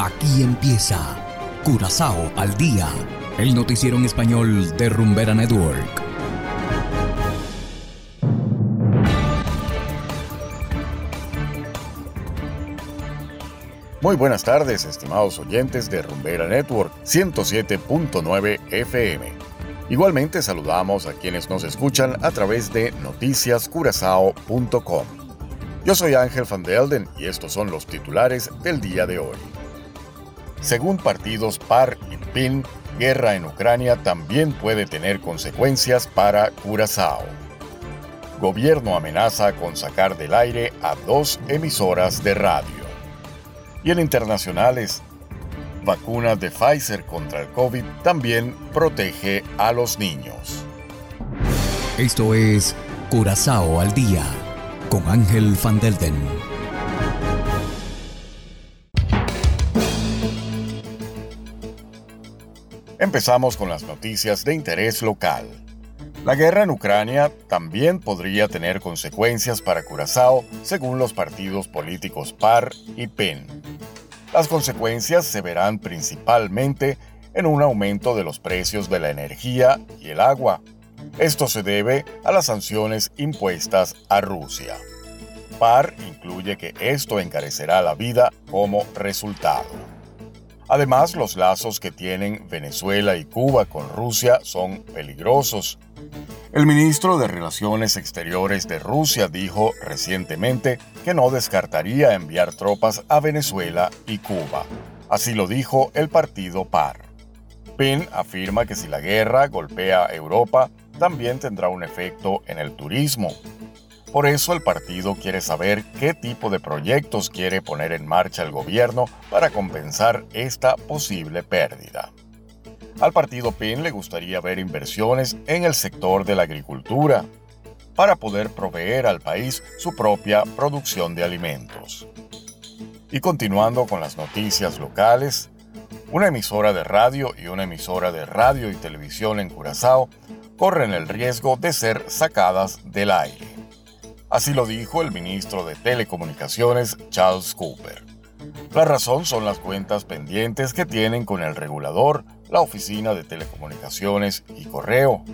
Aquí empieza Curazao al día, el noticiero en español de Rumbera Network. Muy buenas tardes, estimados oyentes de Rumbera Network 107.9 FM. Igualmente saludamos a quienes nos escuchan a través de noticiascurazao.com. Yo soy Ángel Van Delden y estos son los titulares del día de hoy. Según partidos PAR y PIN, guerra en Ucrania también puede tener consecuencias para Curazao. Gobierno amenaza con sacar del aire a dos emisoras de radio. Y en internacionales, vacuna de Pfizer contra el COVID también protege a los niños. Esto es Curazao al día con Ángel Van Delden. Empezamos con las noticias de interés local. La guerra en Ucrania también podría tener consecuencias para Curazao, según los partidos políticos PAR y PEN. Las consecuencias se verán principalmente en un aumento de los precios de la energía y el agua. Esto se debe a las sanciones impuestas a Rusia. PAR incluye que esto encarecerá la vida como resultado. Además, los lazos que tienen Venezuela y Cuba con Rusia son peligrosos. El ministro de Relaciones Exteriores de Rusia dijo recientemente que no descartaría enviar tropas a Venezuela y Cuba. Así lo dijo el partido PAR. PIN afirma que si la guerra golpea a Europa, también tendrá un efecto en el turismo, por eso el partido quiere saber qué tipo de proyectos quiere poner en marcha el gobierno para compensar esta posible pérdida. Al partido PIN le gustaría ver inversiones en el sector de la agricultura para poder proveer al país su propia producción de alimentos. Y continuando con las noticias locales, una emisora de radio y una emisora de radio y televisión en Curazao corren el riesgo de ser sacadas del aire. Así lo dijo el ministro de Telecomunicaciones, Charles Cooper. La razón son las cuentas pendientes que tienen con el regulador, la Oficina de Telecomunicaciones y Correo.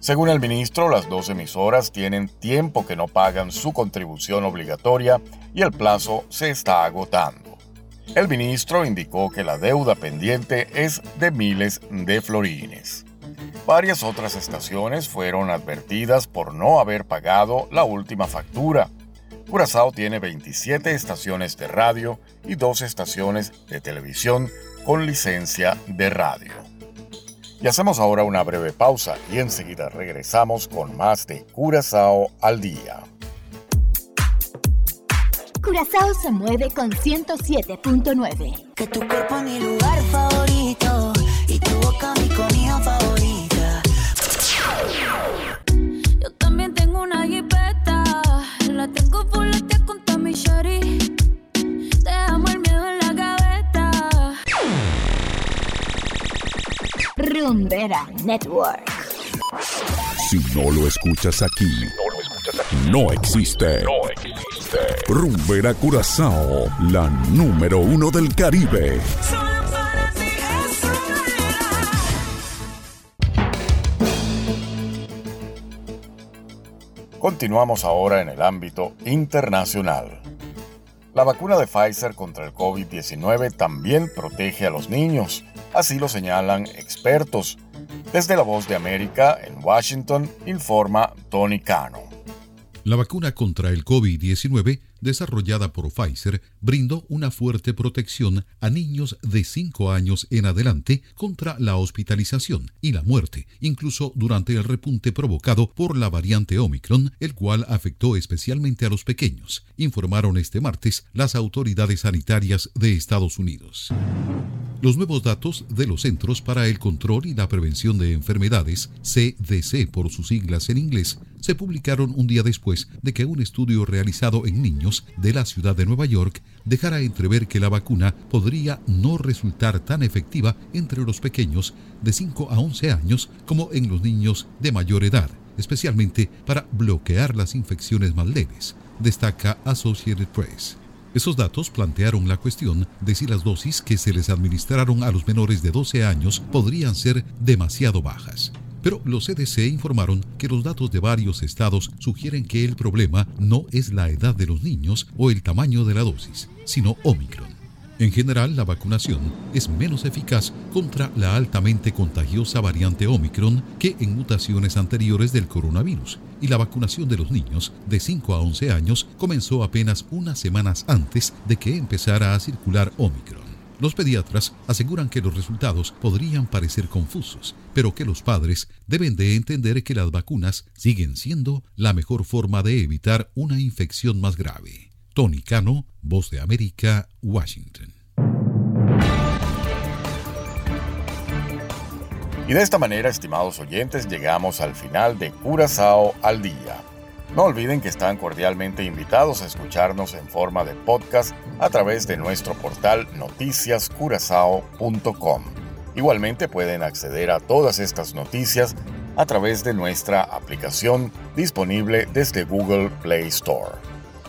Según el ministro, las dos emisoras tienen tiempo que no pagan su contribución obligatoria y el plazo se está agotando. El ministro indicó que la deuda pendiente es de miles de florines. Varias otras estaciones fueron advertidas por no haber pagado la última factura. Curazao tiene 27 estaciones de radio y dos estaciones de televisión con licencia de radio. Y hacemos ahora una breve pausa y enseguida regresamos con más de Curazao al día. Curazao se mueve con 107.9. Que tu cuerpo mi lugar favorito Rumbera Network. Si no lo escuchas aquí, no existe. No existe. Rumbera Curazao, la número uno del Caribe. Continuamos ahora en el ámbito internacional. La vacuna de Pfizer contra el COVID-19 también protege a los niños, así lo señalan expertos. Desde la Voz de América, en Washington, informa Tony Cano. La vacuna contra el COVID-19 desarrollada por Pfizer brindó una fuerte protección a niños de 5 años en adelante contra la hospitalización y la muerte, incluso durante el repunte provocado por la variante Omicron, el cual afectó especialmente a los pequeños, informaron este martes las autoridades sanitarias de Estados Unidos. Los nuevos datos de los Centros para el Control y la Prevención de Enfermedades, CDC por sus siglas en inglés, se publicaron un día después de que un estudio realizado en niños de la ciudad de Nueva York dejara entrever que la vacuna podría no resultar tan efectiva entre los pequeños de 5 a 11 años como en los niños de mayor edad, especialmente para bloquear las infecciones más leves, destaca Associated Press. Esos datos plantearon la cuestión de si las dosis que se les administraron a los menores de 12 años podrían ser demasiado bajas. Pero los CDC informaron que los datos de varios estados sugieren que el problema no es la edad de los niños o el tamaño de la dosis, sino Omicron. En general, la vacunación es menos eficaz contra la altamente contagiosa variante Omicron que en mutaciones anteriores del coronavirus, y la vacunación de los niños de 5 a 11 años comenzó apenas unas semanas antes de que empezara a circular Omicron. Los pediatras aseguran que los resultados podrían parecer confusos, pero que los padres deben de entender que las vacunas siguen siendo la mejor forma de evitar una infección más grave. Tony Cano, Voz de América, Washington. Y de esta manera, estimados oyentes, llegamos al final de Curazao al Día. No olviden que están cordialmente invitados a escucharnos en forma de podcast a través de nuestro portal noticiascurazao.com. Igualmente pueden acceder a todas estas noticias a través de nuestra aplicación disponible desde Google Play Store.